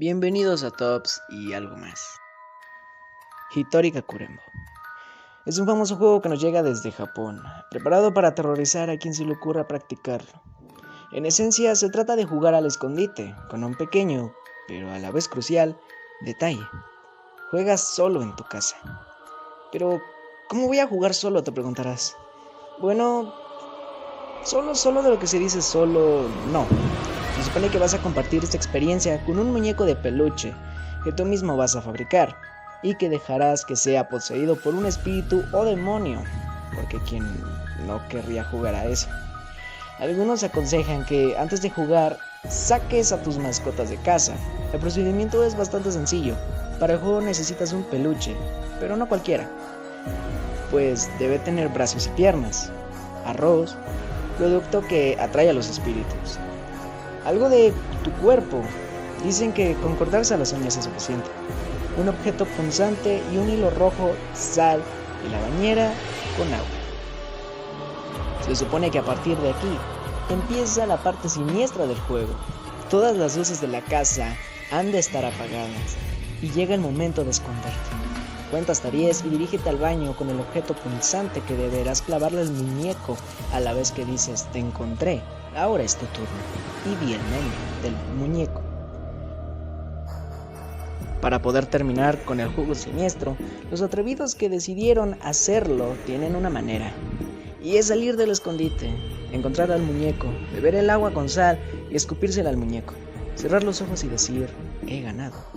Bienvenidos a Tops y algo más. Hitori Kakurembo. Es un famoso juego que nos llega desde Japón, preparado para aterrorizar a quien se le ocurra practicarlo. En esencia, se trata de jugar al escondite, con un pequeño, pero a la vez crucial, detalle. Juegas solo en tu casa. Pero, ¿cómo voy a jugar solo? Te preguntarás. Bueno, solo, solo de lo que se dice solo, no. Se supone que vas a compartir esta experiencia con un muñeco de peluche que tú mismo vas a fabricar y que dejarás que sea poseído por un espíritu o demonio, porque quien no querría jugar a eso. Algunos aconsejan que antes de jugar saques a tus mascotas de casa. El procedimiento es bastante sencillo. Para el juego necesitas un peluche, pero no cualquiera. Pues debe tener brazos y piernas, arroz, producto que atrae a los espíritus. Algo de tu cuerpo. Dicen que con cortarse las uñas es suficiente. Un objeto punzante y un hilo rojo, sal y la bañera con agua. Se supone que a partir de aquí empieza la parte siniestra del juego. Todas las luces de la casa han de estar apagadas y llega el momento de esconderte. Cuenta hasta 10 y dirígete al baño con el objeto punzante que deberás clavarle al muñeco a la vez que dices te encontré, ahora es tu turno y di el del muñeco. Para poder terminar con el juego siniestro, los atrevidos que decidieron hacerlo tienen una manera. Y es salir del escondite, encontrar al muñeco, beber el agua con sal y escupírsela al muñeco. Cerrar los ojos y decir, he ganado.